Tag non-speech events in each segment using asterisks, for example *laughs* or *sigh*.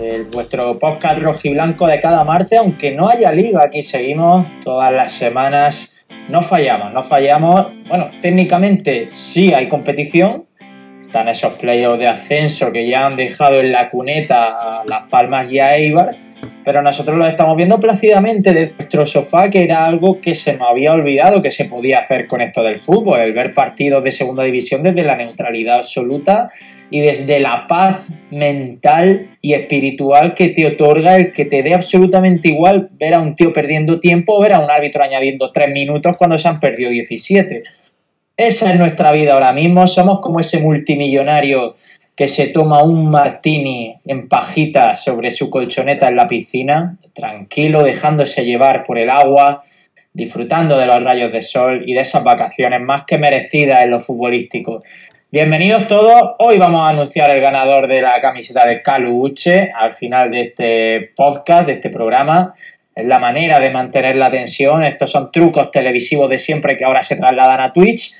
el, vuestro podcast rojiblanco de cada martes, aunque no haya liga, aquí seguimos todas las semanas, no fallamos, no fallamos, bueno, técnicamente sí hay competición, están esos playoffs de ascenso que ya han dejado en la cuneta a Las Palmas y a Eibar, pero nosotros lo estamos viendo plácidamente de nuestro sofá, que era algo que se nos había olvidado que se podía hacer con esto del fútbol, el ver partidos de segunda división desde la neutralidad absoluta y desde la paz mental y espiritual que te otorga el que te dé absolutamente igual ver a un tío perdiendo tiempo o ver a un árbitro añadiendo tres minutos cuando se han perdido 17. Esa es nuestra vida ahora mismo, somos como ese multimillonario que se toma un martini en pajita sobre su colchoneta en la piscina, tranquilo, dejándose llevar por el agua, disfrutando de los rayos de sol y de esas vacaciones más que merecidas en lo futbolístico. Bienvenidos todos, hoy vamos a anunciar el ganador de la camiseta de Calu Uche al final de este podcast, de este programa. Es la manera de mantener la tensión, estos son trucos televisivos de siempre que ahora se trasladan a Twitch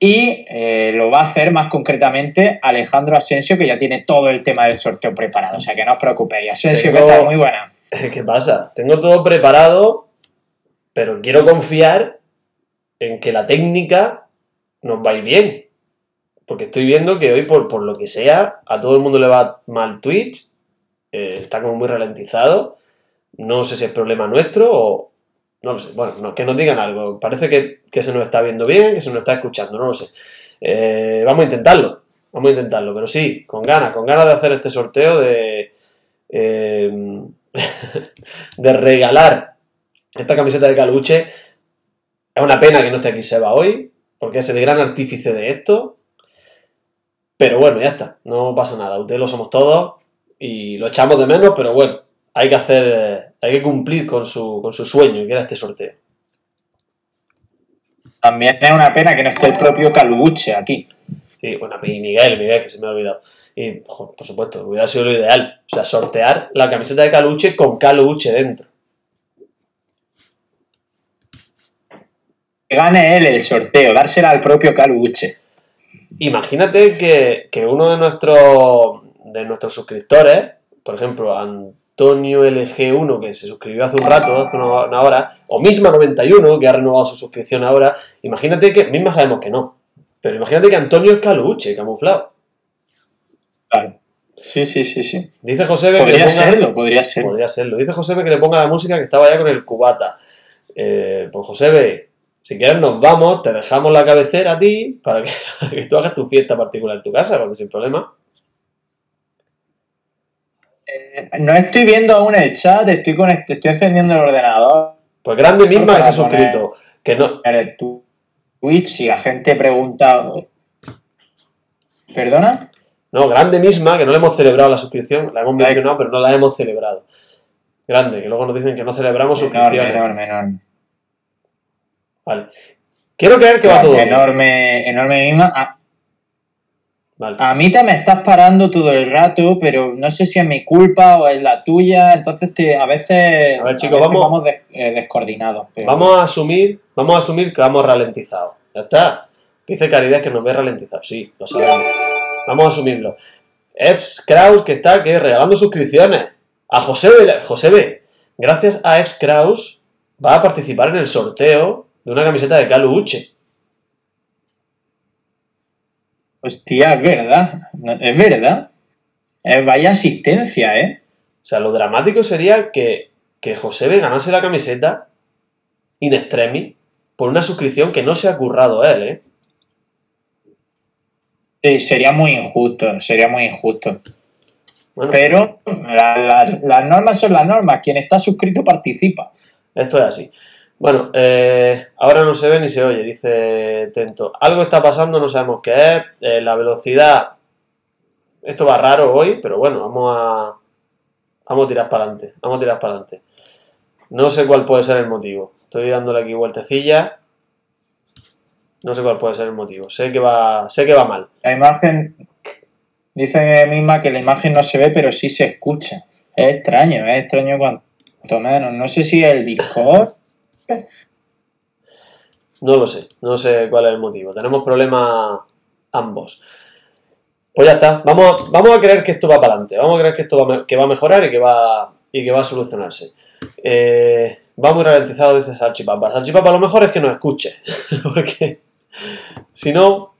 y eh, lo va a hacer más concretamente Alejandro Asensio, que ya tiene todo el tema del sorteo preparado. O sea que no os preocupéis. Asensio, Tengo- ¿qué tal? Muy buena. *laughs* ¿Qué pasa? Tengo todo preparado, pero quiero confiar en que la técnica nos va a ir bien. Porque estoy viendo que hoy, por, por lo que sea, a todo el mundo le va mal Twitch. eh, está como muy ralentizado. No sé si es problema nuestro o. No lo sé. Bueno, no, que nos digan algo. Parece que, que se nos está viendo bien, que se nos está escuchando. No lo sé. Eh, vamos a intentarlo. Vamos a intentarlo. Pero sí, con ganas, con ganas de hacer este sorteo de. eh, *laughs* de regalar esta camiseta de Caluche. Es una pena que no esté aquí Seba hoy, porque es el gran artífice de esto. Pero bueno, ya está, no pasa nada. Ustedes lo somos todos y lo echamos de menos, pero bueno, hay que hacer, hay que cumplir con su, con su sueño, que era este sorteo. También es una pena que no esté el propio Caluche aquí. Sí, bueno, y Miguel, Miguel, que se me ha olvidado. Y, jo, por supuesto, hubiera sido lo ideal. O sea, sortear la camiseta de Caluche con Caluche dentro. Que gane él el sorteo, dársela al propio Caluche. Imagínate que, que uno de nuestros, de nuestros suscriptores, por ejemplo, Antonio LG1, que se suscribió hace un rato, hace una, una hora, o Misma91, que ha renovado su suscripción ahora, imagínate que, Misma sabemos que no, pero imagínate que Antonio es Caluche, camuflado. Claro. Sí, sí, sí, sí. Dice José que le Podría ponga... serlo, podría serlo. Podría serlo. Dice José que le ponga la música que estaba ya con el cubata. Eh, pues José, si quieres nos vamos, te dejamos la cabecera a ti para que, *laughs* para que tú hagas tu fiesta particular en tu casa, porque sin problema. Eh, no estoy viendo aún el chat, estoy, con, estoy encendiendo el ordenador. Pues grande misma que se ha suscrito. Que no, el Twitch y la gente pregunta. ¿Perdona? no, grande misma, que no le hemos celebrado la suscripción, la hemos mencionado, pero no la hemos celebrado. Grande, que luego nos dicen que no celebramos Enorme, suscripciones. enorme, enorme. Vale. Quiero creer que va todo bien. enorme, enorme misma. A, Vale. a mí te me estás parando todo el rato, pero no sé si es mi culpa o es la tuya. Entonces te- a veces, A ver, chicos, veces vamos- des- eh, descoordinados. pero- Vamos a asumir, vamos a asumir que vamos ralentizados. Ya está. Dice Caridad que nos ve ralentizados. Sí, lo sabemos. Vamos a asumirlo. Eps Kraus que está que regalando suscripciones. A José B. José B. Gracias a Eps Kraus va a participar en el sorteo de una camiseta de Calu Uche. Hostia, es verdad. Es verdad. Eh, vaya asistencia, ¿eh? O sea, lo dramático sería que, que José B ganase la camiseta in extremis por una suscripción que no se ha currado él, ¿eh? Sí, sería muy injusto, sería muy injusto. Bueno, Pero la- la- las normas son las normas. Quien está suscrito participa. Esto es así. Bueno, eh, ahora no se ve ni se oye, dice Tento. Algo está pasando, no sabemos qué es. Eh, la velocidad. Esto va raro hoy, pero bueno, vamos a. Vamos a tirar para adelante. Vamos a tirar para adelante. No sé cuál puede ser el motivo. Estoy dándole aquí vueltecilla. No sé cuál puede ser el motivo. Sé que va, sé que va mal. La imagen, dice misma que la imagen no se ve, pero sí se escucha. Es extraño, es extraño cuanto menos. No sé si el Discord. No lo sé, no sé cuál es el motivo. Tenemos problemas ambos. Pues ya está. Vamos, vamos a creer que esto va para adelante. Vamos a creer que esto va, a- que va a mejorar y que va, y que va a solucionarse. Eh, va muy ralentizado, dice Salchipapa. Salchipapa, lo mejor es que nos escuche. *laughs* Porque si no,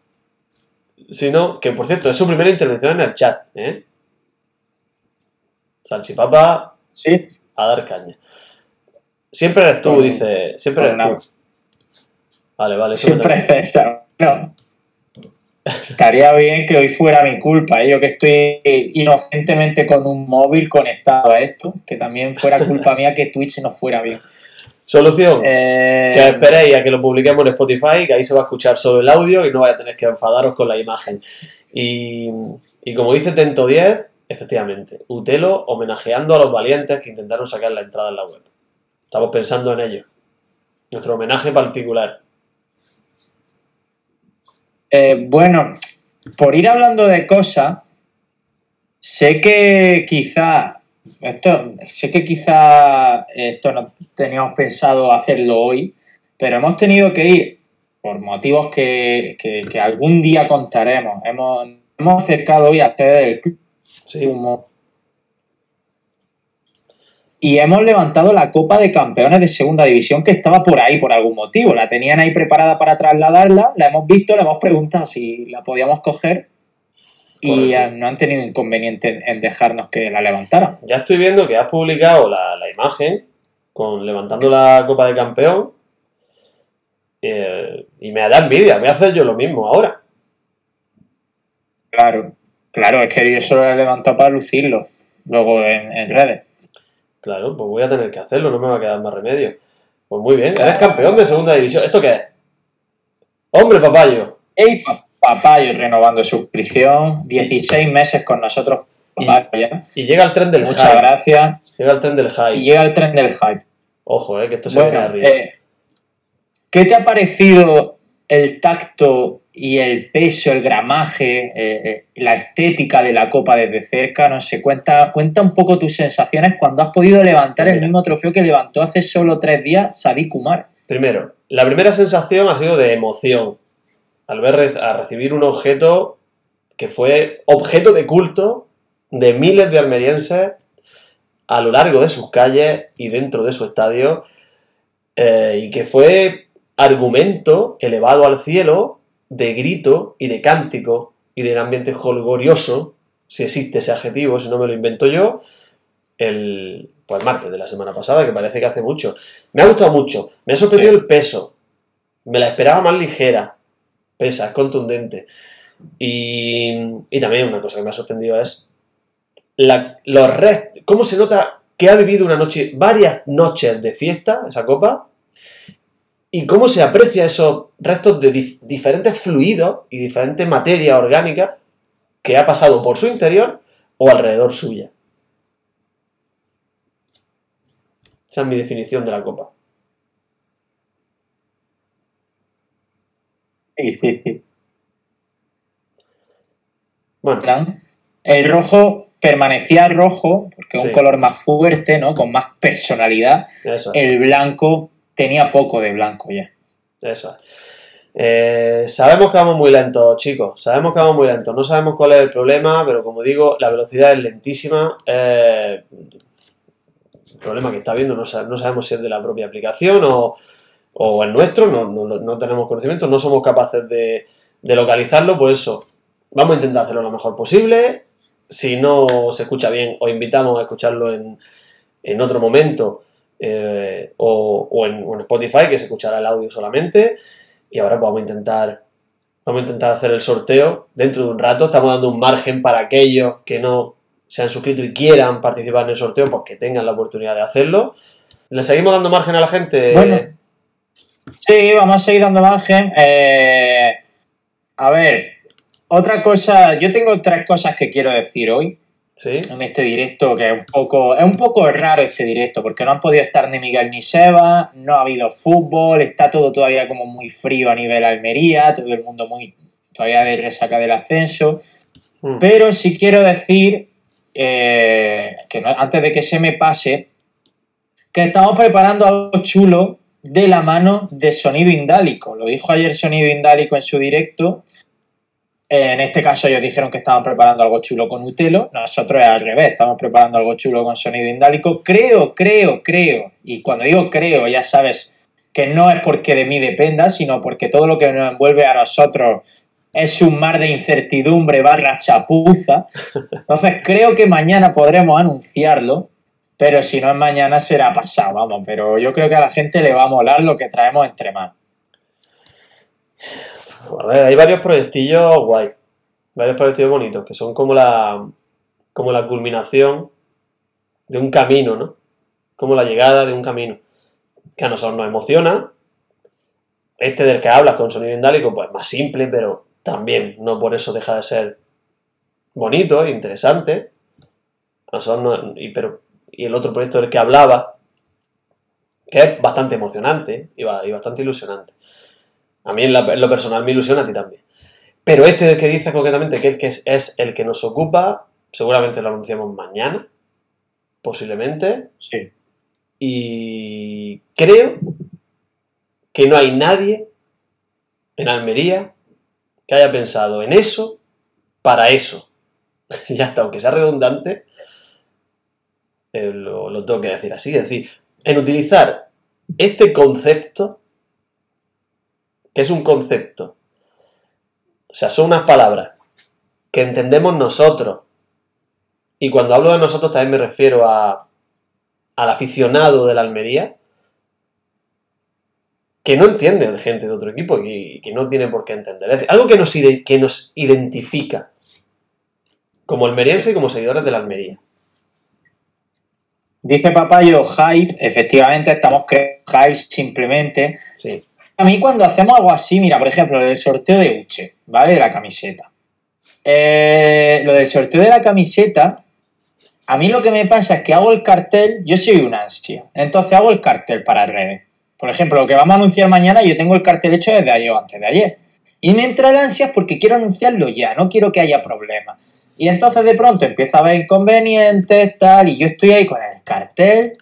si no, que por cierto, es su primera intervención en el chat. ¿eh? Salchipapa, Sí, a dar caña. Siempre eres tú, dice. Siempre eres tú. Vale, vale. siempre es *laughs* esa. No. Estaría bien que hoy fuera mi culpa, ¿eh? yo que estoy inocentemente con un móvil conectado a esto, que también fuera culpa mía que Twitch no fuera bien. Solución. Eh, Que esperéis a que lo publiquemos en Spotify, que ahí se va a escuchar solo el audio y no vais a tener que enfadaros con la imagen. Y, y como dice Tento 10, efectivamente, Utelo homenajeando a los valientes que intentaron sacar la entrada en la web. Estamos pensando en ello. Nuestro homenaje particular. Eh, bueno, por ir hablando de cosas, sé que quizá, esto, sé que quizá esto no teníamos pensado hacerlo hoy, pero hemos tenido que ir por motivos que, que- que algún día contaremos. Hemos, hemos acercado hoy a hacer el club Sí. Y hemos levantado la Copa de Campeones de Segunda División que estaba por ahí por algún motivo. La tenían ahí preparada para trasladarla, la hemos visto, le hemos preguntado si la podíamos coger y eh, no han tenido inconveniente en, dejarnos que la levantara. ya estoy viendo que has publicado la, la imagen con levantando la copa de campeón. eh, y me da envidia, voy a hacer yo lo mismo ahora. Claro, claro, es que yo solo la he levantado para lucirlo luego en, en redes. Claro, pues voy a tener que hacerlo, no me va a quedar más remedio. Pues muy bien, eres campeón de segunda división. ¿Esto qué es? Hombre, papayo. Ey, pa- Papayo renovando suscripción, 16 meses con nosotros. Papayo, ya. Y llega el tren del Muchas hype. gracias. Llega el tren del Y hype. llega el tren del hype. Ojo, eh, que esto se viene Bueno, arriba. eh, ¿qué te ha parecido el tacto y el peso, el gramaje, eh, eh, la estética de la copa desde cerca? No sé, cuenta, cuenta un poco tus sensaciones cuando has podido levantar el mismo trofeo que levantó hace solo tres días Sadik Kumar. Primero, la primera sensación ha sido de emoción. Al ver a recibir un objeto que fue objeto de culto de miles de almerienses a lo largo de sus calles y dentro de su estadio, eh, y que fue argumento elevado al cielo de grito y de cántico y de un ambiente holgorioso, si existe ese adjetivo, si no me lo invento yo, el, pues el martes de la semana pasada, que parece que hace mucho. Me ha gustado mucho, me ha sorprendido el peso, me la esperaba más ligera, pesa, es contundente. Y, y también una cosa que me ha sorprendido es la- los rest- cómo se nota que ha vivido una noche, varias noches de fiesta, esa copa, y cómo se aprecia esos restos de dif- diferentes fluidos y diferentes materias orgánicas que ha pasado por su interior o alrededor suya. Esa es mi definición de la copa. Sí, sí, sí. Bueno, El rojo permanecía rojo, porque es un color más fuerte, ¿no? Con más personalidad. eso. El blanco tenía poco de blanco ya. Eso es. Eh, sabemos que vamos muy lentos, chicos. Sabemos que vamos muy lentos. No sabemos cuál es el problema, pero como digo, la velocidad es lentísima. Eh, el problema que está viendo no, no sabemos si es de la propia aplicación o, o es nuestro. No, no- no tenemos conocimiento, no somos capaces de, de localizarlo. Por eso, vamos a intentar hacerlo lo mejor posible. Si no se escucha bien, os invitamos a escucharlo en, en otro momento eh, o, en Spotify, que se escuchará el audio solamente. Y ahora pues, vamos a intentar vamos a intentar hacer el sorteo dentro de un rato. Estamos dando un margen para aquellos que no se han suscrito y quieran participar en el sorteo, pues que tengan la oportunidad de hacerlo. ¿Le seguimos dando margen a la gente? Bueno. Sí, vamos a seguir dando margen. Eh, a ver, otra cosa, yo tengo tres cosas que quiero decir hoy. Sí. en este directo, que es un poco, es un poco raro este directo, porque no han podido estar ni Miguel ni Seba, no ha habido fútbol, está todo todavía como muy frío a nivel Almería, todo el mundo muy todavía de resaca del ascenso. Mm. Pero sí quiero decir eh, que no- antes de que se me pase, que estamos preparando algo chulo de la mano de Sonido Indálico. Lo dijo ayer Sonido Indálico en su directo. Eh, en este caso ellos dijeron que estaban preparando algo chulo con Utelo. Nosotros es al revés, estamos preparando algo chulo con Sonido Indálico. Creo, creo, creo. Y cuando digo creo, ya sabes que no es porque de mí dependa, sino porque todo lo que nos envuelve a nosotros es un mar de incertidumbre barra chapuza. Entonces creo que mañana podremos anunciarlo, pero si no es mañana será pasado, vamos. Pero yo creo que a la gente le va a molar lo que traemos entre manos. A ver, hay varios proyectillos guay. Varios proyectillos bonitos, que son como la, como la culminación de un camino, ¿no? Como la llegada de un camino. Que a nosotros nos emociona. Este del que hablas con sonido indálico, pues más simple, pero también no por eso deja de ser bonito e interesante. A nosotros no- y, pero, y el otro proyecto del que hablaba, que es bastante emocionante y, ba- y bastante ilusionante. A mí en, la- en lo personal me ilusiona, a ti también. Pero este del que dice concretamente que, el que es, es el que nos ocupa, seguramente lo anunciamos mañana, posiblemente. Sí. Y creo que no hay nadie en Almería que haya pensado en eso para eso. *laughs* y hasta aunque sea redundante, eh, lo, lo tengo que decir así. Es decir, en utilizar este concepto, que es un concepto, o sea, son unas palabras que entendemos nosotros. Y cuando hablo de nosotros también me refiero a, al aficionado de la Almería, que no entiende de gente de otro equipo y que no tiene por qué entender. Es decir, algo que nos, que nos identifica como almeriense y como seguidores de la Almería. Dice Papayo hype, efectivamente estamos creando hype simplemente. Sí. A mí cuando hacemos algo así, mira, por ejemplo, el sorteo de Uche, ¿vale? De la camiseta. Eh, lo del sorteo de la camiseta, a mí lo que me pasa es que hago el cartel, yo soy un ansia, entonces hago el cartel para redes. Por ejemplo, lo que vamos a anunciar mañana, yo tengo el cartel hecho desde ayer o antes de ayer. Y me entra el ansias porque quiero anunciarlo ya, no quiero que haya problemas. Y entonces de pronto empieza a haber inconvenientes, tal, y yo estoy ahí con el cartel,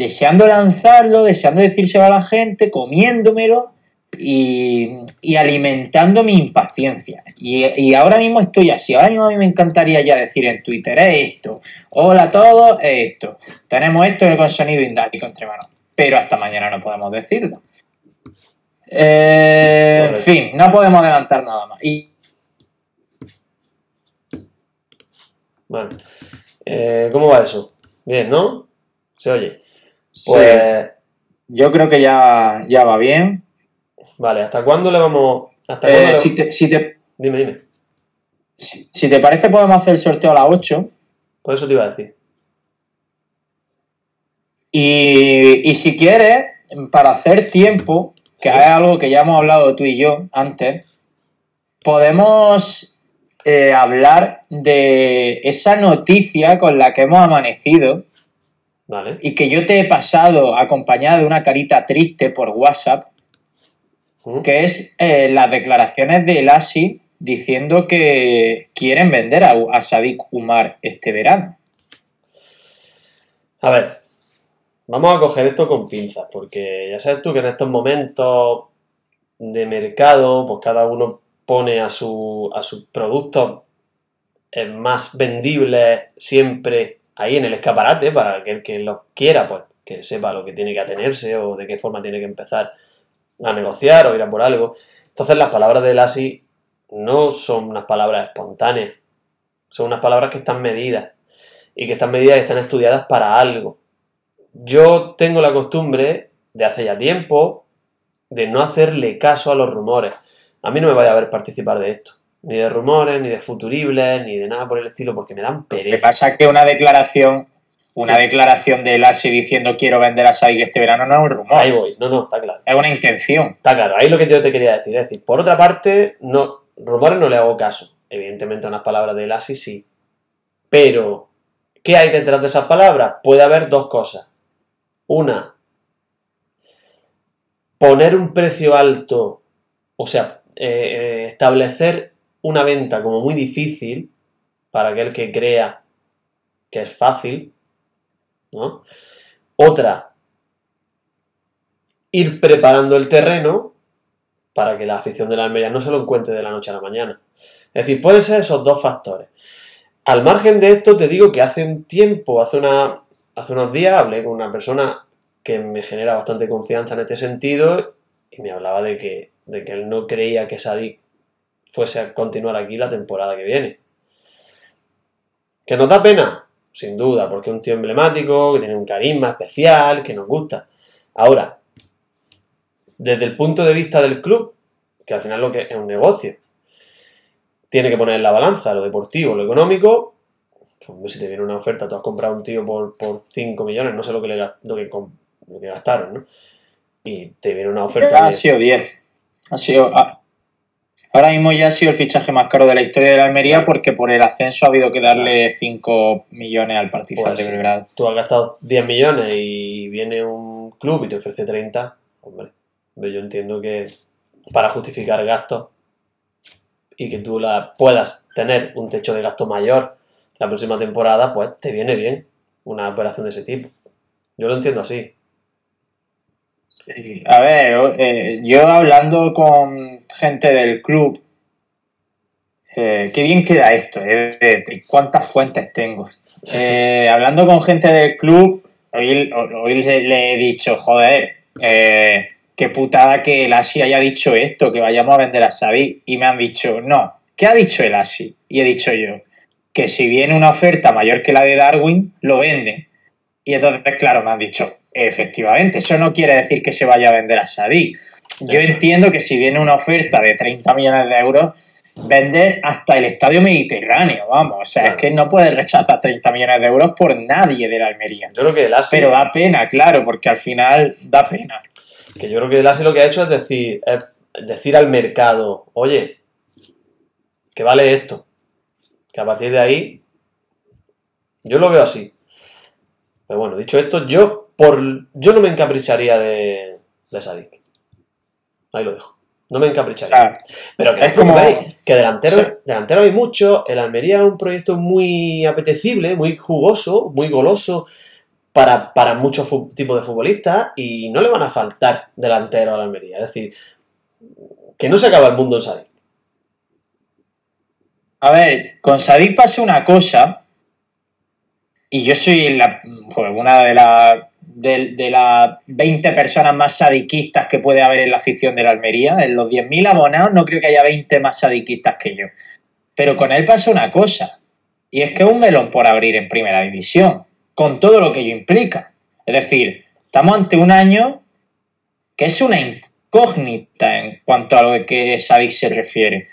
deseando lanzarlo, deseando decírselo a la gente, comiéndomelo y, alimentando mi impaciencia. Y, ahora mismo estoy así. Ahora mismo a mí me encantaría ya decir en Twitter, es esto. Hola a todos, es esto. Tenemos esto con sonido indálico entre manos. Pero hasta mañana no podemos decirlo. Eh, en fin, no podemos adelantar nada más. Y. Eh, ¿Cómo va eso? Bien, ¿no? Se oye. Pues, yo creo que ya, ya va bien. vale, ¿hasta cuándo le vamos...? ¿Hasta Eh, cuándo le- si, te, si, te, Dime, dime. si, si te parece, podemos hacer el sorteo a las 8. Por eso te iba a decir. Y, y si quieres, para hacer tiempo, que es algo que ya hemos hablado tú y yo antes, podemos eh, hablar de esa noticia con la que hemos amanecido Vale. y que yo te he pasado acompañada de una carita triste por WhatsApp, Mm. que es eh, las declaraciones de Elasi diciendo que quieren vender a, a Sadik Umar este verano. A ver, vamos a coger esto con pinzas, porque ya sabes tú que en estos momentos de mercado, pues cada uno pone a, su, a sus productos más vendibles siempre ahí en el escaparate para aquel que los quiera, pues que sepa lo que tiene que atenerse o de qué forma tiene que empezar a negociar o ir a por algo. Entonces las palabras de Lassi no son unas palabras espontáneas, son unas palabras que están medidas y que están medidas y están estudiadas para algo. Yo tengo la costumbre de hace ya tiempo de no hacerle caso a los rumores. A mí no me vaya a ver participar de esto. Ni de rumores, ni de futuribles, ni de nada por el estilo, porque me dan pereza. pasa es que una declaración, una Sí. declaración de Elasi diciendo quiero vender a Sadik este verano no es un rumor, Ahí voy. No, no, está claro. es una intención. Está claro. Ahí lo que yo te quería decir. Es decir, por otra parte, no, rumores no le hago caso. Evidentemente, unas palabras de Lassi sí. Pero ¿Qué hay detrás de esas palabras? Puede haber dos cosas. Una, poner un precio alto, o sea, eh, establecer una venta como muy difícil para aquel que crea que es fácil, ¿no? Otra, ir preparando el terreno para que la afición de la Almería no se lo encuentre de la noche a la mañana. Es decir, pueden ser esos dos factores. Al margen de esto, te digo que hace un tiempo, hace, una, hace unos días, hablé con una persona que me genera bastante confianza en este sentido y me hablaba de que, de que él no creía que Sadik fuese a continuar aquí la temporada que viene. ¿Que nos da pena? Sin duda, porque es un tío emblemático, que tiene un carisma especial, que nos gusta. Ahora, desde el punto de vista del club, que al final lo que es un negocio, tiene que poner en la balanza lo deportivo, lo económico. Pues, si te viene una oferta, tú has comprado un tío por, por 5 millones, no sé lo que, le, lo que, lo que gastaron, ¿no? Y te viene una oferta. Ha sido 10. Ha sido. Ahora mismo ya ha sido el fichaje más caro de la historia de la Almería porque por el ascenso ha habido que darle 5 millones al Partizan Pues de sí. Belgrado. Tú has gastado 10 millones y viene un club y te ofrece 30. Hombre, yo entiendo que para justificar gastos y que tú la puedas tener un techo de gasto mayor la próxima temporada, pues te viene bien una operación de ese tipo. Yo lo entiendo así. Sí. A ver, eh, yo hablando con gente del club, eh, qué bien queda esto, eh, cuántas fuentes tengo. Eh, hablando con gente del club, hoy, hoy le, le he dicho, joder, eh, qué putada que el ASI haya dicho esto, que vayamos a vender a Xavi, y me han dicho, no, ¿qué ha dicho el ASI? Y he dicho yo, que si viene una oferta mayor que la de Darwin, lo venden. Y entonces, claro, me han dicho, efectivamente, eso no quiere decir que se vaya a vender a Sadik. Yo Eso. entiendo que si viene una oferta de 30 millones de euros, vender hasta el estadio mediterráneo, vamos. O sea, Claro. es que no puedes rechazar 30 millones de euros por nadie de la Almería. Yo creo que el ASI, Pero da pena, claro, porque al final da pena. que yo creo que el ASI lo que ha hecho es decir, es decir al mercado, oye, que vale esto. Que a partir de ahí, yo lo veo así. Pero bueno, dicho esto, yo por yo no me encapricharía de, de Sadik. Ahí lo dejo. No me sea, Pero que es como- que delantero, Sí. delantero hay mucho. El Almería es un proyecto muy apetecible, muy jugoso, muy goloso para, para muchos tipos de futbolistas y no le van a faltar delanteros al Almería. Es decir, que no se acaba el mundo en Sadik. A ver, con Sadik pasa una cosa, y yo soy la, joder, una de las de, las 20 personas más sadiquistas que puede haber en la afición de la Almería. En los 10.000 abonados no creo que haya 20 más sadiquistas que yo. Pero con él pasa una cosa, y es que un melón por abrir en primera división, con todo lo que ello implica. Es decir, estamos ante un año que es una incógnita en cuanto a lo que Sadik se refiere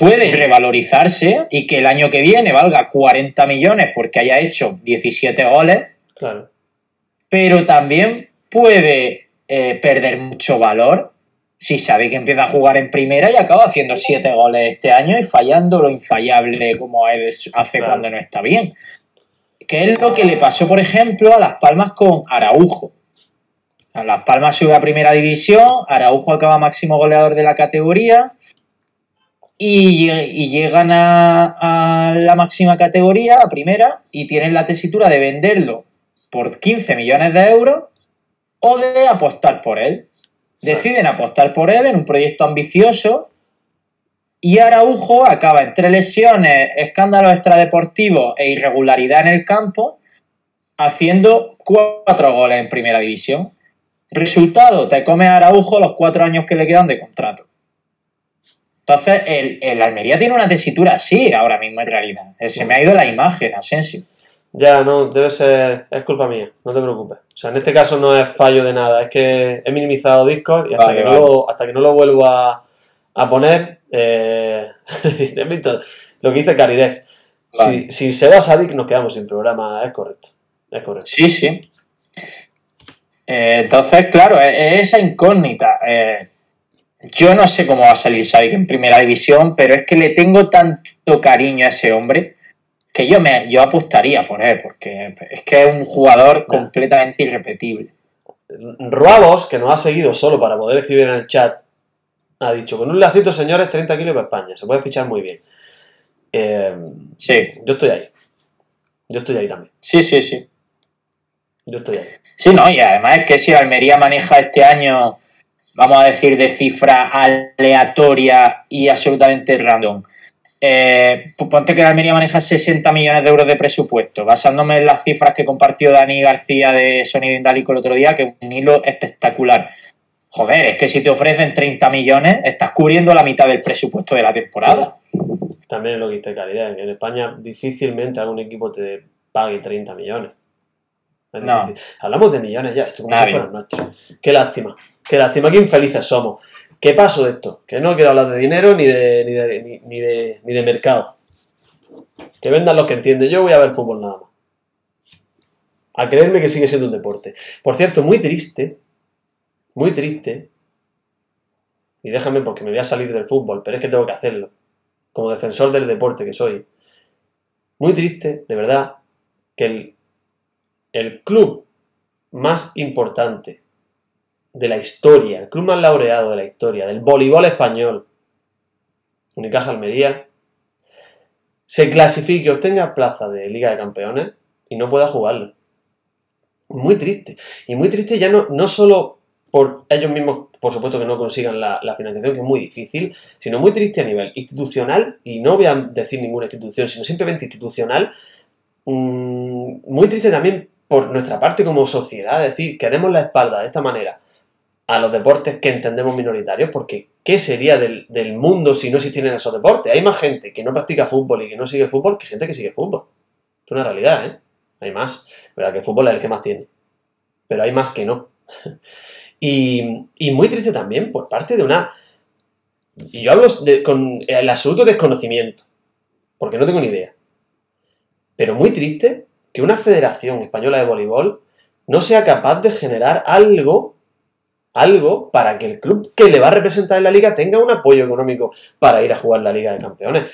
puede revalorizarse y que el año que viene valga 40 millones porque haya hecho 17 goles, Claro. Pero también puede eh, perder mucho valor si sabe que empieza a jugar en primera y acaba haciendo 7 goles este año y fallando lo infallable como él hace Claro. cuando no está bien. Que es lo que le pasó, por ejemplo, a Las Palmas con Araujo. A Las Palmas sube a primera división, Araujo acaba máximo goleador de la categoría y, y llegan a, a la máxima categoría, a primera, y tienen la tesitura de venderlo por 15 millones de euros o de apostar por él. Deciden apostar por él en un proyecto ambicioso y Araujo acaba entre lesiones, escándalos extradeportivos e irregularidad en el campo, haciendo cuatro goles en primera división. Resultado, te come a Araujo los cuatro años que le quedan de contrato. Entonces, el, el Almería tiene una tesitura así ahora mismo en realidad. Se me ha ido la imagen, Asensio. Ya, no, debe ser. Es culpa mía, no te preocupes. O sea, en este caso no es fallo de nada, es que he minimizado Discord y hasta, Vale, que, vale. No lo, hasta que no lo vuelvo a, a poner. Eh. *laughs* Lo que dice Caridex. Vale. Si, si se va Sadik, nos quedamos sin programa, es correcto. Es correcto. Sí, sí. Eh, entonces, claro, es, es esa incógnita. Eh, yo no sé cómo va a salir Sadik en primera división, pero es que le tengo tanto cariño a ese hombre que yo me yo apostaría por él, porque es que es un jugador completamente irrepetible. Ruabos, que nos ha seguido solo para poder escribir en el chat, ha dicho, con un lacito, señores, 30 kilos para España. Se puede fichar muy bien. Eh, Sí, yo estoy ahí. Yo estoy ahí también. sí, sí, sí. Yo estoy ahí. Sí, no, y además es que si Almería maneja este año, vamos a decir, de cifra aleatoria y absolutamente random. Eh, pues ponte que Almería maneja 60 millones de euros de presupuesto, basándome en las cifras que compartió Dani García de Sonido Indálico el otro día, que es un hilo espectacular. Joder, es que si te ofrecen 30 millones, estás cubriendo la mitad del presupuesto de la temporada. También es lo que dice Calidad. En España difícilmente algún equipo te pague 30 millones. Es No. Hablamos de millones ya, esto como si Nadie. fueran nuestros. Qué lástima. Qué lástima, qué infelices somos. ¿Qué pasó de esto? Que no quiero hablar de dinero ni de, ni de, ni, ni de, ni de mercado. Que vendan los que entienden. Yo voy a ver fútbol nada más. A creerme que sigue siendo un deporte. Por cierto, muy triste. Muy triste. Y déjame porque me voy a salir del fútbol, pero es que tengo que hacerlo. Como defensor del deporte que soy. Muy triste, de verdad, que el, el club más importante de la historia, el club más laureado de la historia, del voleibol español, Unicaja Almería, se clasifique, obtenga plaza de Liga de Campeones y no pueda jugarlo. Muy triste. Y muy triste ya no, no solo por ellos mismos, por supuesto que no consigan la, financiación, que es muy difícil, sino muy triste a nivel institucional, y no voy a decir ninguna institución, sino simplemente institucional, mm, muy triste también por nuestra parte como sociedad, es decir, que demos la espalda de esta manera a los deportes que entendemos minoritarios, porque ¿qué sería del, mundo si no existieran esos deportes? Hay más gente que no practica fútbol y que no sigue fútbol que gente que sigue fútbol. Es una realidad, ¿eh? Hay más. ¿Verdad que el fútbol es el que más tiene? Pero hay más que no. *laughs* Y, y muy triste también por parte de una... Y yo hablo con el absoluto desconocimiento, porque no tengo ni idea. Pero muy triste que una federación española de voleibol no sea capaz de generar algo, algo para que el club que le va a representar en la liga tenga un apoyo económico para ir a jugar la Liga de Campeones.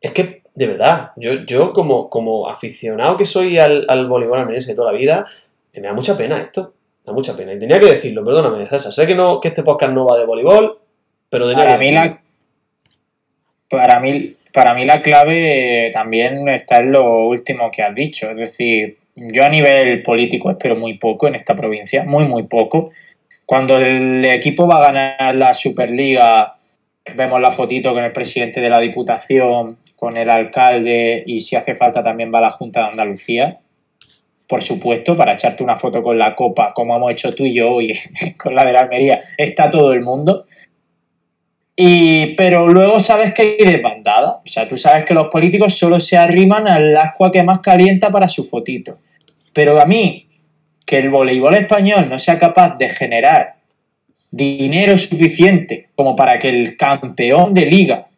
Es que, de verdad, yo, yo como, como aficionado que soy al, al voleibol almeriense de toda la vida, me da mucha pena esto. Me da mucha pena. Y tenía que decirlo, perdóname, César. Sé que, no, que este podcast no va de voleibol, pero tenía Para que mí, la, para, mí, para mí la clave también está en lo último que has dicho. Es decir, yo a nivel político espero muy poco en esta provincia, muy, muy poco. Cuando el equipo va a ganar la Superliga, vemos la fotito con el presidente de la Diputación, con el alcalde y si hace falta también va la Junta de Andalucía. Por supuesto, para echarte una foto con la copa, como hemos hecho tú y yo hoy *laughs* con la de la Almería, está todo el mundo. Y, pero luego sabes que hay desbandada. O sea, tú sabes que los políticos solo se arriman al agua que más calienta para su fotito. Pero a mí, que el voleibol español no sea capaz de generar dinero suficiente como para que el campeón de liga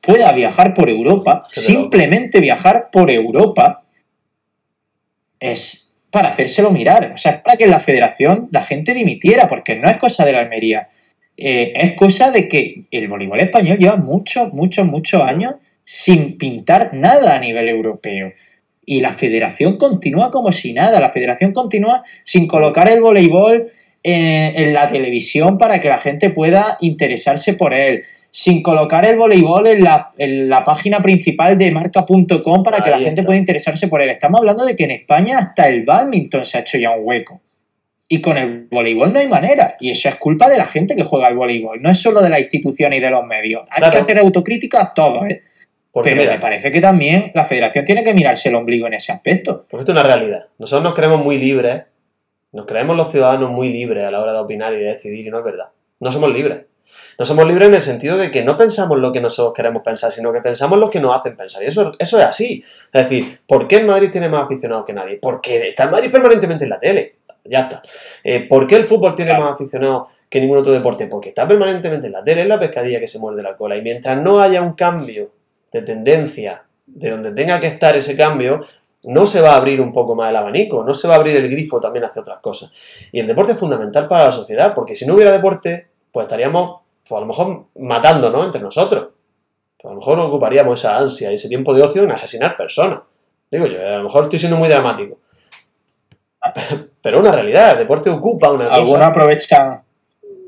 pueda viajar por Europa, simplemente viajar por Europa, es para hacérselo mirar. O sea, es para que la federación la gente dimitiera, porque no es cosa de la Almería. Eh, es cosa de que el voleibol español lleva muchos, muchos, muchos años sin pintar nada a nivel europeo. Y la federación continúa como si nada. La federación continúa sin colocar el voleibol eh, en la televisión para que la gente pueda interesarse por él. Sin colocar el voleibol en la, en la página principal de marca.com para que la gente pueda interesarse por él. Estamos hablando de que en España hasta el badminton se ha hecho ya un hueco. Y con el voleibol no hay manera. Y eso es culpa de la gente que juega al voleibol. No es solo de la institución y de los medios. Hay Claro. que hacer autocrítica todos, ¿eh? Porque Pero mira, me parece que también la federación tiene que mirarse el ombligo en ese aspecto. porque esto es una realidad. Nosotros nos creemos muy libres, nos creemos los ciudadanos muy libres a la hora de opinar y de decidir, y no es verdad. No somos libres. No somos libres en el sentido de que no pensamos lo que nosotros queremos pensar, sino que pensamos lo que nos hacen pensar. Y eso, eso es así. Es decir, ¿por qué el Madrid tiene más aficionados que nadie? Porque está el Madrid permanentemente en la tele. Ya está. Eh, ¿Por qué el fútbol tiene más aficionados que ningún otro deporte? Porque está permanentemente en la tele, es la pescadilla que se muerde la cola. Y mientras no haya un cambio de tendencia de donde tenga que estar ese cambio, no se va a abrir un poco más el abanico, no se va a abrir el grifo también hacia otras cosas. Y el deporte es fundamental para la sociedad, porque si no hubiera deporte, pues estaríamos, pues a lo mejor matándonos entre nosotros. Pues a lo mejor ocuparíamos esa ansia y ese tiempo de ocio en asesinar personas. Digo yo, a lo mejor estoy siendo muy dramático. *laughs* Pero una realidad, el deporte ocupa una cosa. Algunos aprovechan,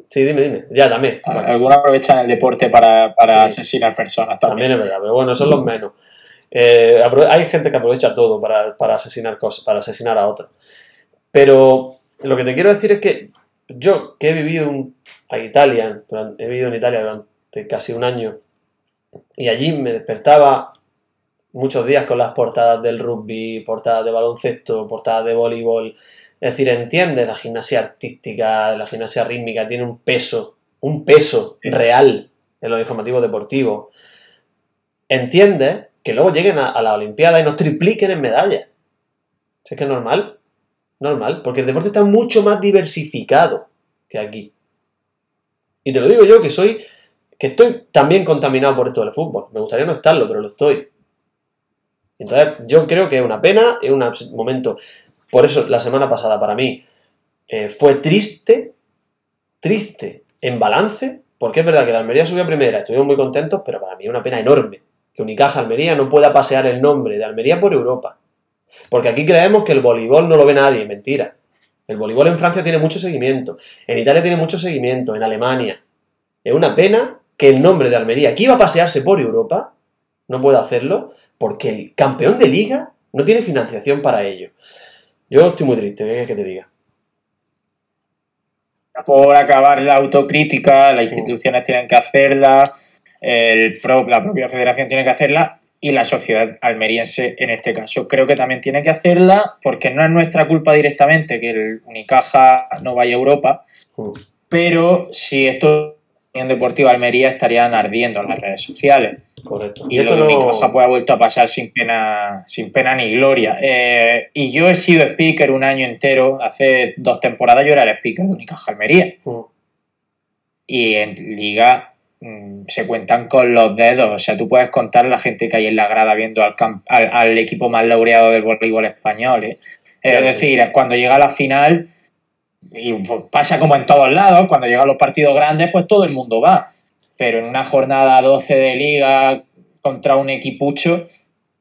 Sí, dime, dime. Ya, también. Bueno, algunos aprovechan el deporte para, para Sí. asesinar personas también también. es verdad, pero bueno, son los menos. Eh, hay gente que aprovecha todo para, para asesinar cosas, para asesinar a otros. Pero lo que te quiero decir es que yo, que he vivido a Italia, he vivido en Italia durante casi un año, y allí me despertaba muchos días con las portadas del rugby, portadas de baloncesto, portadas de voleibol. Es decir, entiendes, la gimnasia artística, la gimnasia rítmica tiene un peso, un peso real en los informativos deportivos. Entiendes que luego lleguen a, a la Olimpiada y nos tripliquen en medallas. ¿Sí es que es normal? Normal, porque el deporte está mucho más diversificado que aquí. Y te lo digo yo que soy, que estoy también contaminado por esto del fútbol. Me gustaría no estarlo, pero lo estoy. Entonces, yo creo que es una pena, es un momento. Por eso, la semana pasada para mí eh, fue triste, triste en balance, porque es verdad que la Almería subió a primera, estuvimos muy contentos, pero para mí una pena enorme que Unicaja Almería no pueda pasear el nombre de Almería por Europa. Porque aquí creemos que el voleibol no lo ve nadie, mentira. El voleibol en Francia tiene mucho seguimiento, en Italia tiene mucho seguimiento, en Alemania. Es una pena que el nombre de Almería, que iba a pasearse por Europa, no pueda hacerlo, porque el campeón de liga no tiene financiación para ello. Yo estoy muy triste, ¿qué quieres que te diga? Por acabar la autocrítica, las instituciones tienen que hacerla, el pro- la propia federación tiene que hacerla y la sociedad almeriense en este caso. Creo que también tiene que hacerla porque no es nuestra culpa directamente que el Unicaja no vaya a Europa, pero si esto en Deportiva Almería estarían ardiendo en las redes sociales. Correcto. Y lo de pues ha vuelto a pasar sin pena, sin pena ni gloria. Eh, y yo he sido speaker un año entero, hace dos temporadas yo era el speaker de Unicaja Almería. Mm. Y en liga mm, se cuentan con los dedos. O sea, tú puedes contar la gente que hay en la grada viendo al, al, al equipo más laureado del voleibol español. ¿eh? Es sí. decir, cuando llega la final, y pues, pasa como en todos lados, cuando llegan los partidos grandes, pues todo el mundo va. Pero en una jornada 12 de liga contra un equipucho,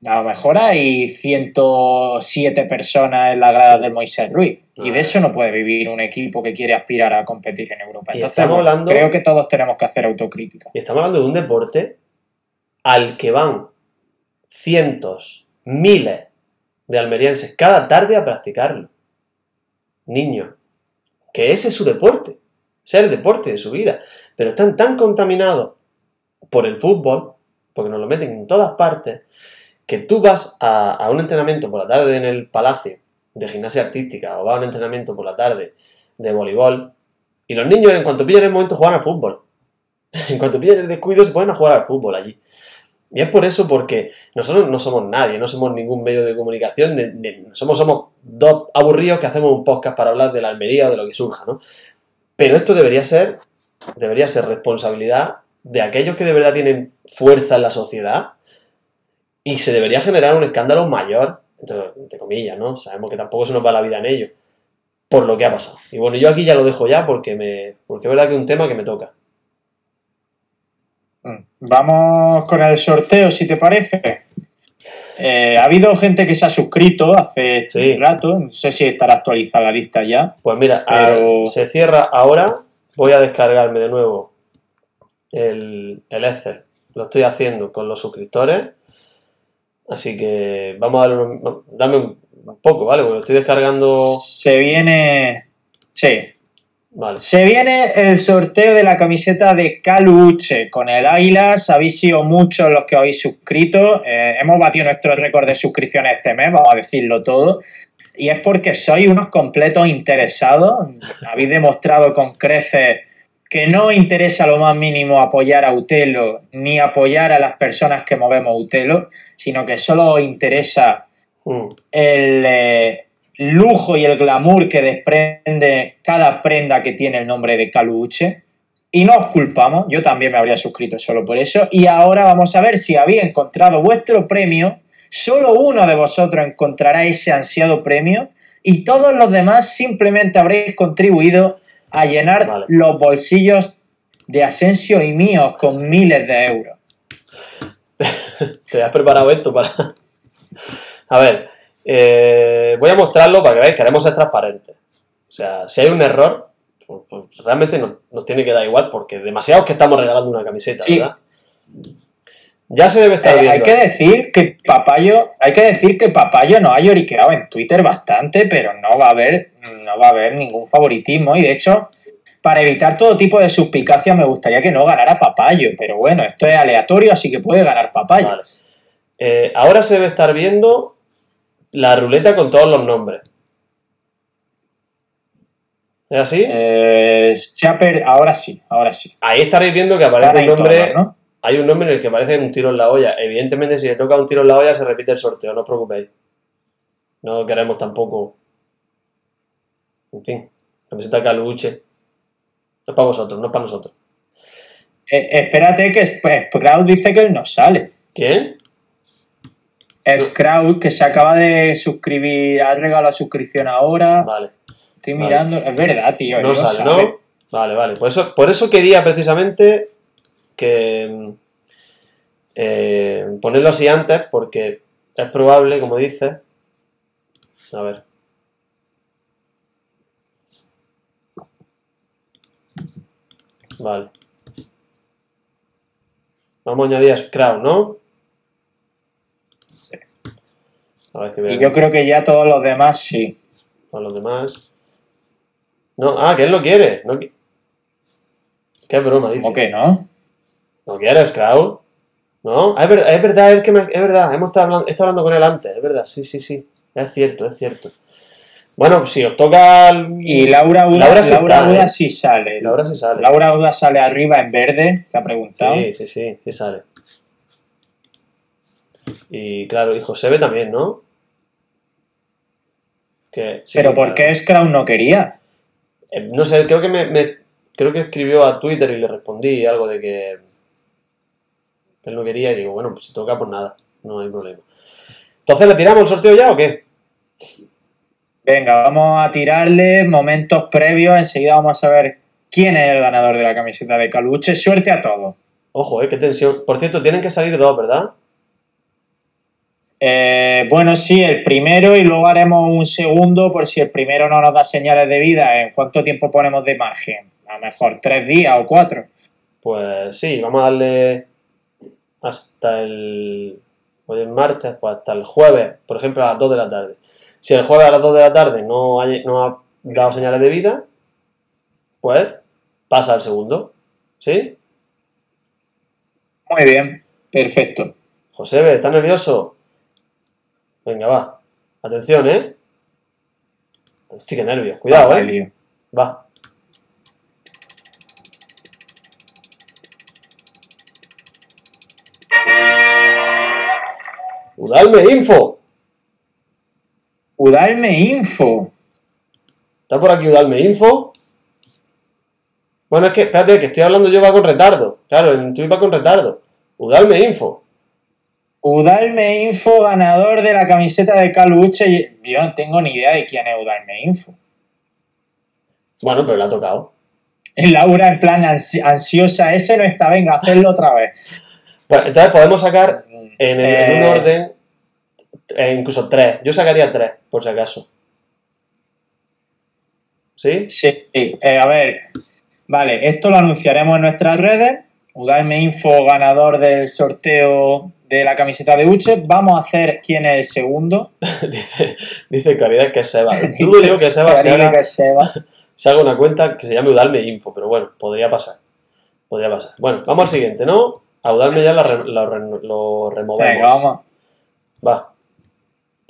a lo mejor hay 107 personas en la grada del Moisés Ruiz. Y de eso no puede vivir un equipo que quiere aspirar a competir en Europa. Entonces, estamos bueno, hablando- creo que todos tenemos que hacer autocrítica. Y estamos hablando de un deporte al que van cientos, miles de almerienses cada tarde a practicarlo. Niños, que ese es su deporte, ese es el deporte de su vida, pero están tan contaminados por el fútbol, porque nos lo meten en todas partes, que tú vas a, un entrenamiento por la tarde en el palacio de gimnasia artística o vas a un entrenamiento por la tarde de voleibol y los niños en cuanto pillan el momento juegan al fútbol. *laughs* En cuanto pillan el descuido se ponen a jugar al fútbol allí. Y es por eso porque nosotros no somos nadie, no somos ningún medio de comunicación, ni- ni- somos, somos dos aburridos que hacemos un podcast para hablar de la Almería o de lo que surja, ¿no? Pero esto debería ser, debería ser responsabilidad de aquellos que de verdad tienen fuerza en la sociedad y se debería generar un escándalo mayor, entre, entre comillas, ¿no? Sabemos que tampoco se nos va la vida en ello, por lo que ha pasado. Y bueno, yo aquí ya lo dejo ya porque, me, porque es verdad que es un tema que me toca. Mm. Vamos con el sorteo, si te parece. Eh, ha habido gente que se ha suscrito hace Sí. un rato, no sé si estará actualizada la lista ya. Pues mira, Pero- a- se cierra ahora. Voy a descargarme de nuevo el, el Excel. Lo estoy haciendo con los suscriptores. Así que vamos a darle un, dame un, poco, ¿vale? Porque lo estoy descargando. Se viene. Sí. Vale. Se viene el sorteo de la camiseta de Caluche con el Águilas. Habéis sido muchos los que habéis suscrito. Eh, hemos batido nuestro récord de suscripciones este mes, vamos a decirlo todo. Y es porque sois unos completos interesados. Habéis demostrado con creces que no interesa lo más mínimo apoyar a Utelo ni apoyar a las personas que movemos Utelo, sino que solo os interesa Mm, el eh, lujo y el glamour que desprende cada prenda que tiene el nombre de Caluche. Y no os culpamos, yo también me habría suscrito solo por eso. Y ahora vamos a ver si habéis encontrado vuestro premio. Solo uno de vosotros encontrará ese ansiado premio y todos los demás simplemente habréis contribuido a llenar Vale. los bolsillos de Asensio y míos con miles de euros. *laughs* Te has preparado esto para. A ver, eh, voy a mostrarlo para que veáis, queremos ser transparentes. O sea, si hay un error, pues, pues realmente no- nos tiene que dar igual porque demasiados que estamos regalando una camiseta, Sí. ¿verdad? Ya se debe estar Eh, viendo. hay que decir que Papayo, hay que decir que Papayo nos ha lloriqueado en Twitter bastante, pero no va a haber, no va a haber ningún favoritismo. Y de hecho, para evitar todo tipo de suspicacia, me gustaría que no ganara Papayo. Pero bueno, esto es aleatorio, así que puede ganar Papayo. Vale. Eh, ahora se debe estar viendo la ruleta con todos los nombres. ¿Es así? Eh, se ha per- ahora sí, ahora sí. Ahí estaréis viendo que aparece un hay nombre. todos, ¿no? Hay un nombre en el que aparece un tiro en la olla. Evidentemente, si le toca un tiro en la olla, se repite el sorteo, no os preocupéis. No queremos tampoco. En fin, camiseta caluche. No es para vosotros, no es para nosotros. Eh, espérate que Sp- Sprout dice que él no sale. ¿Quién? Sprout, que se acaba de suscribir, ha regalado la suscripción ahora. Vale. Estoy vale. mirando, es verdad, tío. No sale, sabe. ¿no? Vale, vale. Por eso, por eso quería precisamente que eh, ponerlo así antes, porque es probable, como dices. A ver. Vale. Vamos a añadir a Scrap, ¿no? A ver que Y yo creo que ya todos los demás sí. a los demás. No, ah, que él no quiere. No Qué broma, dice. ¿Cómo que no? ¿No quieres, Kraul? ¿No? Ah, es verdad, es verdad, es, que me- es verdad, hemos estado hablando, he estado hablando con él antes, es verdad, sí, sí, sí. Es cierto, es cierto. Bueno, si os toca. el- Y Laura Uda, Laura sí Laura está, Uda ¿eh? sí sale. Laura sí sale. Laura Uda sale arriba en verde, te ha preguntado. Sí, sí, sí, sí sale. Y claro, y Josebe también, ¿no? Que, sí, Pero ¿por claro. qué Scrum no quería? Eh, no sé, creo que me, me- creo que escribió a Twitter y le respondí algo de que que él no quería y digo, bueno, pues si toca, pues nada, no hay problema. Entonces, ¿le tiramos el sorteo ya o qué? Venga, vamos a tirarle momentos previos. Enseguida vamos a ver quién es el ganador de la camiseta de Caluche. Suerte a todos. Ojo, eh, qué tensión. Por cierto, tienen que salir dos, ¿verdad? Eh, bueno, sí, el primero y luego haremos un segundo por si el primero no nos da señales de vida. ¿En cuánto tiempo ponemos de margen? A lo mejor tres días o cuatro. Pues sí, vamos a darle hasta el. Hoy es martes, pues hasta el jueves, por ejemplo, a las 2 de la tarde. Si el jueves a las 2 de la tarde no, hay- no ha dado señales de vida, pues pasa al segundo. ¿Sí? Muy bien, perfecto. José, ¿estás nervioso? Venga, va. Atención, ¿eh? Hostia, qué nervios. Cuidado, ¿eh? Va. Udalme Info. Udalme Info. ¿Está por aquí Udalme Info? Bueno, es que, espérate, que estoy hablando yo va con retardo. Claro, en Twitter va con retardo. Udalme Info. Udalme Info, ganador de la camiseta de Caluche. Yo no tengo ni idea de quién es Udalme Info. Bueno, pero le ha tocado. Laura en plan ansi- ansiosa, ese no está, venga, hacerlo otra vez. *laughs* Bueno, entonces podemos sacar en, el- en un Eh, orden, eh, incluso tres. Yo sacaría tres, por si acaso. ¿Sí? Sí, eh, a ver, vale, esto lo anunciaremos en nuestras redes. Udalme Info, ganador del sorteo de la camiseta de Uche. Vamos a hacer quién es el segundo. *laughs* dice, dice Caridad que es Seba. *laughs* Dudo yo que Seba se haga, que Seba. *laughs* se haga una cuenta que se llame Udalme Info, pero bueno, podría pasar. Podría pasar. Bueno, vamos al siguiente, ¿no? A Udalme ya re- lo, re- lo removemos. Venga, vamos. Va.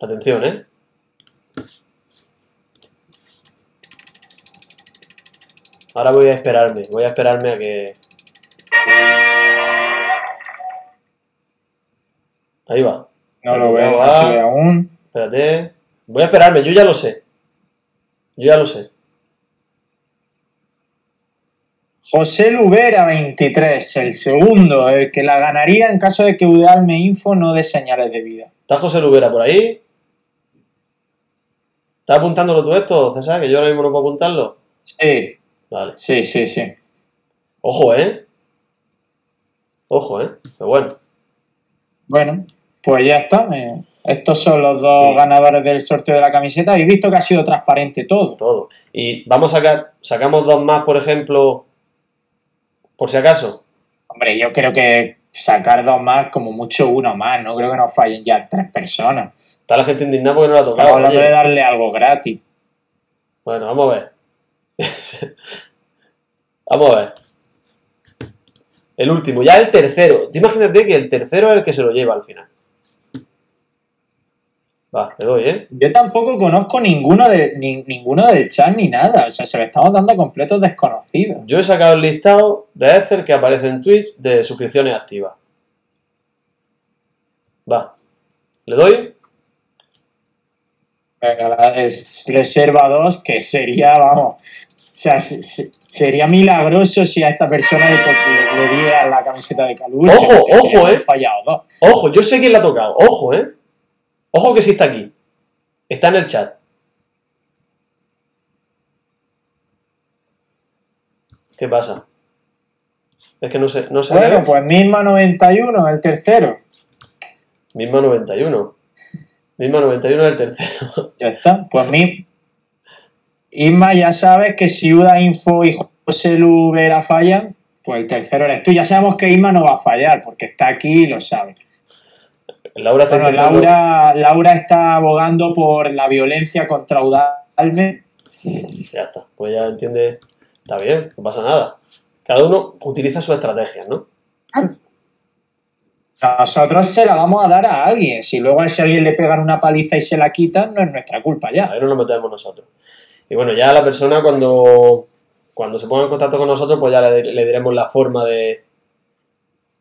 Atención, ¿eh? Ahora voy a esperarme, voy a esperarme a que... Ahí va. No lo veo, aún. Espérate. Voy a esperarme, yo ya lo sé. Yo ya lo sé. José Lubera, 23, el segundo, el que la ganaría en caso de que Udalme Info no dé señales de vida. ¿Está José Lubera por ahí? ¿Estás apuntándolo tú esto, César? Que yo ahora mismo no puedo apuntarlo. Sí, Vale. sí, sí, sí. Ojo, ¿eh? Ojo, ¿eh? Pero bueno. Bueno, pues ya está. estos son los dos Sí. ganadores del sorteo de la camiseta. Habéis visto que ha sido transparente todo. Todo. Y vamos a sacar, sacamos dos más, por ejemplo, por si acaso. Hombre, yo creo que sacar dos más, como mucho uno más. No creo que nos fallen ya tres personas. Está la gente indignada porque no la ha Estamos tocado. hablando oye. de darle algo gratis. Bueno, vamos a ver. *laughs* vamos a ver. El último, ya el tercero. Imagínate que el tercero es el que se lo lleva al final. Va, le doy, ¿eh? Yo tampoco conozco ninguno, de, ni- ninguno del chat ni nada. O sea, se lo estamos dando a completos desconocidos. Yo he sacado el listado de Ether que aparece en Twitch de suscripciones activas. Va. ¿Le doy? Es reserva 2, que sería, vamos, o sea, se- se- sería milagroso si a esta persona le, diera la camiseta de Caluche. Ojo, ojo, eh. fallado. Ojo, yo sé quién la ha tocado. Ojo, ¿eh? Ojo que sí está aquí. Está en el chat. ¿Qué pasa? Es que no sé, no sé. Bueno, pues misma 91, el tercero. Misma 91. Misma 91 el tercero. *laughs* Ya está. Pues mi. Isma, ya sabes que si Uda Info y José Lu Vera fallan, pues el tercero eres tú. Ya sabemos que Isma no va a fallar, porque está aquí y lo sabe. Laura está Bueno, intentando- Laura, Laura está abogando por la violencia contra Udalme. Ya está. Pues ya entiende. Está bien, no pasa nada. Cada uno utiliza su estrategia, ¿no? Nosotros se la vamos a dar a alguien. Si luego a ese alguien le pegan una paliza y se la quitan, no es nuestra culpa ya. Ahí no nos metemos nosotros. Y bueno, ya la persona cuando, cuando se ponga en contacto con nosotros, pues ya le, le diremos la forma de,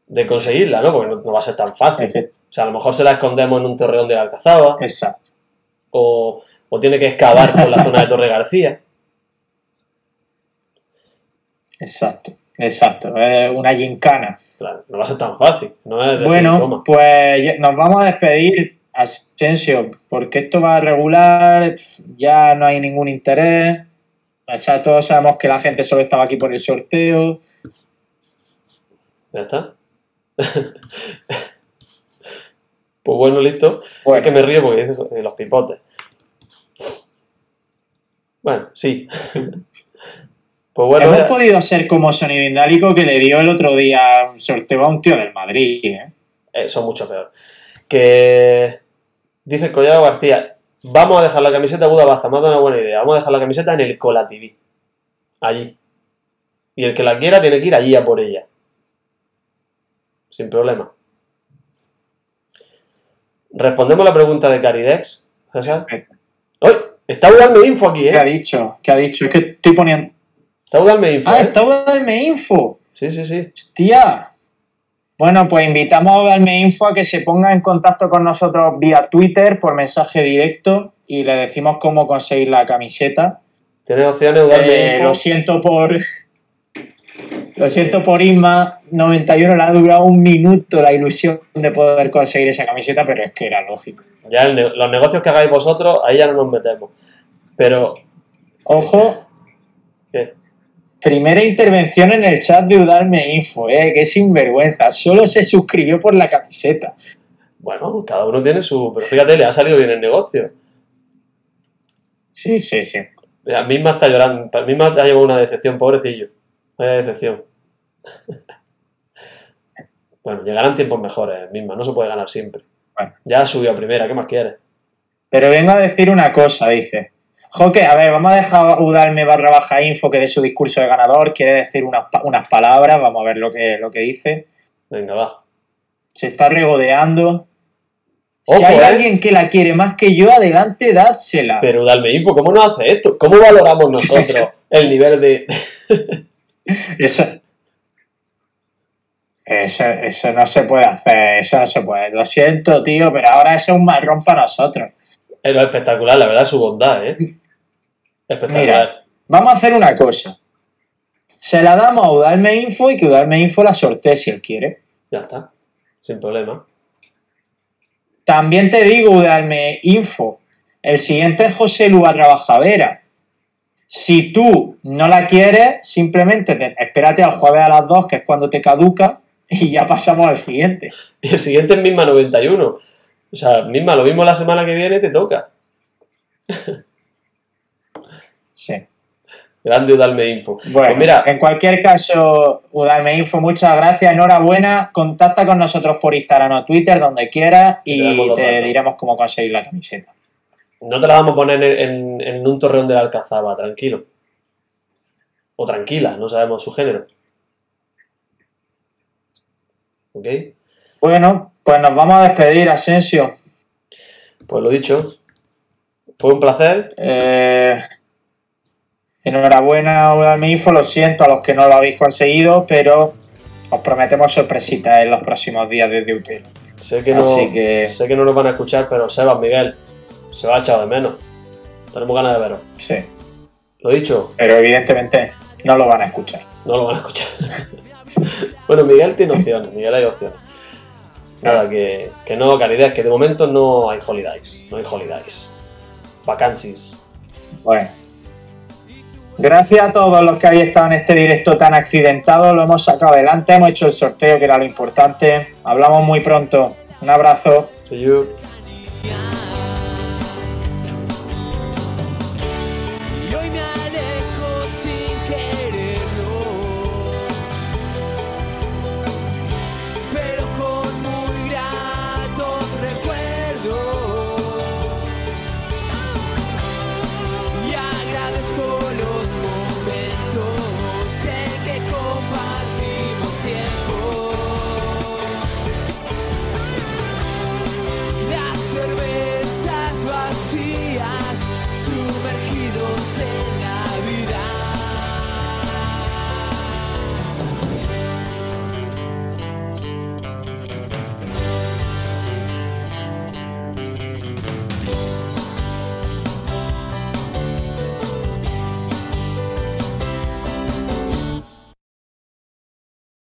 de conseguirla, ¿no? Porque no, no va a ser tan fácil. O sea, a lo mejor se la escondemos en un torreón de la Alcazaba Exacto. o, o tiene que excavar por la zona de Torre García. Exacto. Exacto. Es una gincana. Claro, no va a ser tan fácil. No es decir, Bueno, toma. pues nos vamos a despedir, Asensio, porque esto va a regular, ya no hay ningún interés. O sea, todos sabemos que la gente solo estaba aquí por el sorteo. Ya está. *laughs* pues bueno, listo. Bueno, Es que me río porque dices eh, los pipotes. Bueno, sí. *laughs* pues bueno, hemos ya- podido ser como sonido indálico que le dio el otro día un sorteo a un tío del Madrid. ¿eh? eh, son mucho peor. Que dice Collado García, vamos a dejar la camiseta Buda Baza, me ha dado una buena idea. Vamos a dejar la camiseta en el Cola TV. Allí. Y el que la quiera tiene que ir allí a por ella. Sin problema. Respondemos la pregunta de Caridex, César. ¡Uy! Está Udalme Info aquí, ¿Qué ha ¿eh? dicho? ¿Qué ha dicho? Es que estoy poniendo. Está Udalme Info, Ah, ¿eh? darme info. Sí, sí, sí. Hostia. Bueno, pues invitamos a darme info a que se ponga en contacto con nosotros vía Twitter por mensaje directo y le decimos cómo conseguir la camiseta. Tienes opciones Udalme Eh, Info. lo siento por. *laughs* Lo siento por Isma, 91 le ha durado un minuto la ilusión de poder conseguir esa camiseta, pero es que era lógico. Ya ne- los negocios que hagáis vosotros, ahí ya no nos metemos. Pero, Ojo. Primera intervención en el chat de Udarme Info, eh, que sinvergüenza. Solo se suscribió por la camiseta. Bueno, cada uno tiene su. Pero fíjate, le ha salido bien el negocio. Sí, sí, sí. Mira, misma está llorando. Para misma ha llevado una decepción, pobrecillo. Vaya decepción. *laughs* bueno, llegarán tiempos mejores, misma. No se puede ganar siempre. Bueno. Ya ha subido a primera, ¿qué más quieres? Pero vengo a decir una cosa, dice. Joque, a ver, vamos a dejar Udarme barra baja info que de su discurso de ganador quiere decir unas, unas palabras, vamos a ver lo que, lo que dice. Venga, va. Se está regodeando. Ojo, si hay ¿eh? alguien que la quiere más que yo, adelante, dádsela. Pero Dalme Info, ¿cómo nos hace esto? ¿Cómo valoramos nosotros *laughs* el nivel de. Eso, eso, eso no se puede hacer, eso no se puede. Lo siento, tío, pero ahora eso es un marrón para nosotros. Es lo espectacular, la verdad, su bondad, ¿eh? Espectacular. Mira, vamos a hacer una cosa. Se la damos a Udalme Info y que Udalme Info la sortee si él quiere. Ya está. Sin problema. También te digo, Udalme Info, el siguiente es José Lua Trabajadera. Si tú no la quieres, simplemente te- espérate al jueves a las 2, que es cuando te caduca, *laughs* y ya pasamos al siguiente. Y el siguiente es misma 91. O sea, misma, lo mismo la semana que viene te toca. *laughs* Grande Udalme Info. Bueno, Pues mira, en cualquier caso, Udalme Info, muchas gracias, enhorabuena. Contacta con nosotros por Instagram o Twitter, donde quieras, Y te diremos cómo conseguir la camiseta. no te la vamos a poner en, en- en un torreón de la Alcazaba, tranquilo. O tranquila, no sabemos su género. ¿Ok? Bueno, pues nos vamos a despedir, Asensio. Pues lo dicho. Fue un placer. Eh, enhorabuena, Udalme Info. Lo siento a los que no lo habéis conseguido, pero os prometemos sorpresitas en los próximos días desde UTEL. Sé que, no, que- sé que no nos van a escuchar, pero Sebas, Miguel, se va a echar de menos. Tenemos ganas de veros. Sí, Lo dicho, pero evidentemente no lo van a escuchar. no lo van a escuchar. *laughs* bueno, Miguel tiene opciones, Miguel hay opciones. Nada, que, que no, caridad, que de momento no hay holidays. No hay holidays. Vacancies. Bueno. Gracias a todos los que habéis estado en este directo tan accidentado. Lo hemos sacado adelante, hemos hecho el sorteo, que era lo importante. Hablamos muy pronto. Un abrazo. See.